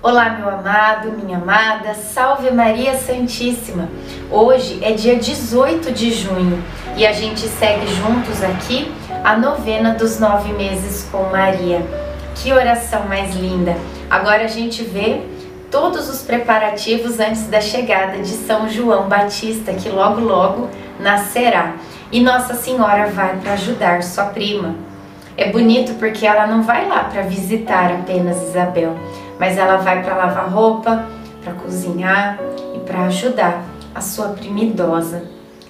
Olá, meu amado, minha amada, salve Maria Santíssima! Hoje é dia 18 de junho e a gente segue juntos aqui a novena dos nove meses com Maria. Que oração mais linda! Agora a gente vê todos os preparativos antes da chegada de São João Batista, que logo logo nascerá. E Nossa Senhora vai para ajudar sua prima. É bonito porque ela não vai lá para visitar apenas Isabel mas ela vai para lavar roupa, para cozinhar e para ajudar a sua prima idosa.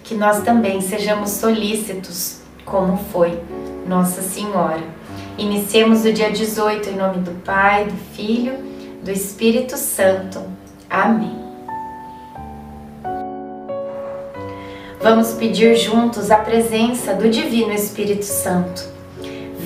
Que nós também sejamos solícitos, como foi Nossa Senhora. Iniciemos o dia 18 em nome do Pai, do Filho, do Espírito Santo. Amém. Vamos pedir juntos a presença do Divino Espírito Santo.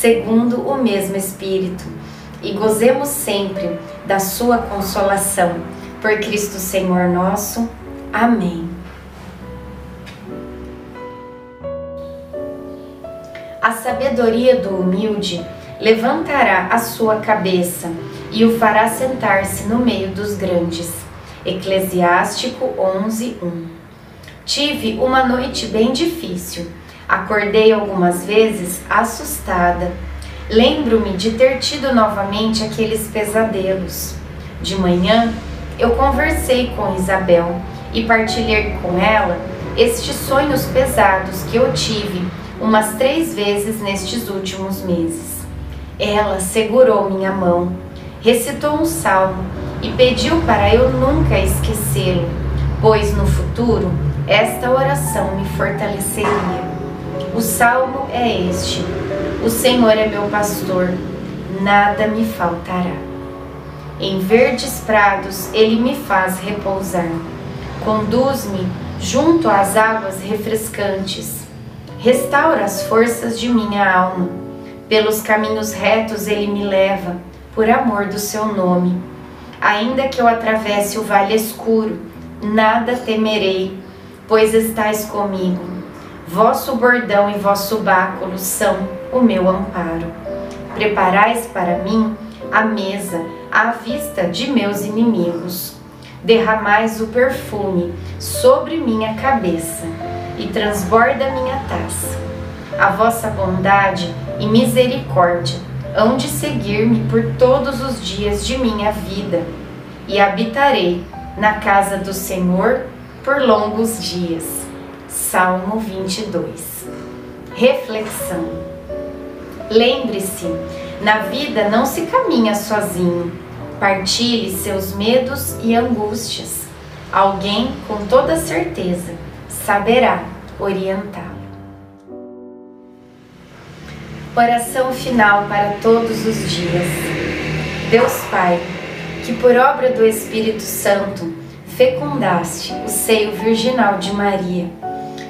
segundo o mesmo Espírito e gozemos sempre da sua consolação. Por Cristo Senhor nosso. Amém. A sabedoria do humilde levantará a sua cabeça e o fará sentar-se no meio dos grandes. Eclesiástico 11:1. Tive uma noite bem difícil. Acordei algumas vezes assustada Lembro-me de ter tido novamente aqueles pesadelos. De manhã, eu conversei com Isabel e partilhei com ela estes sonhos pesados que eu tive umas três vezes nestes últimos meses. Ela segurou minha mão, recitou um salmo e pediu para eu nunca esquecê-lo, pois no futuro esta oração me fortaleceria. O salmo é este o Senhor é meu pastor, nada me faltará. Em verdes prados ele me faz repousar. Conduz-me junto às águas refrescantes. Restaura as forças de minha alma. Pelos caminhos retos ele me leva, por amor do seu nome. Ainda que eu atravesse o vale escuro, nada temerei, pois estais comigo. Vosso bordão e vosso báculo são o meu amparo. Preparais para mim a mesa à vista de meus inimigos. Derramais o perfume sobre minha cabeça e transborda minha taça. A vossa bondade e misericórdia hão de seguir-me por todos os dias de minha vida, e habitarei na casa do Senhor por longos dias. Salmo 22. Reflexão. Lembre-se, na vida não se caminha sozinho. Partilhe seus medos e angústias. Alguém, com toda certeza, saberá orientá-lo. Oração final para todos os dias. Deus Pai, que por obra do Espírito Santo fecundaste o seio virginal de Maria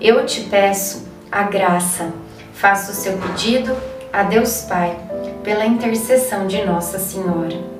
eu te peço a graça. Faça o seu pedido a Deus Pai, pela intercessão de Nossa Senhora.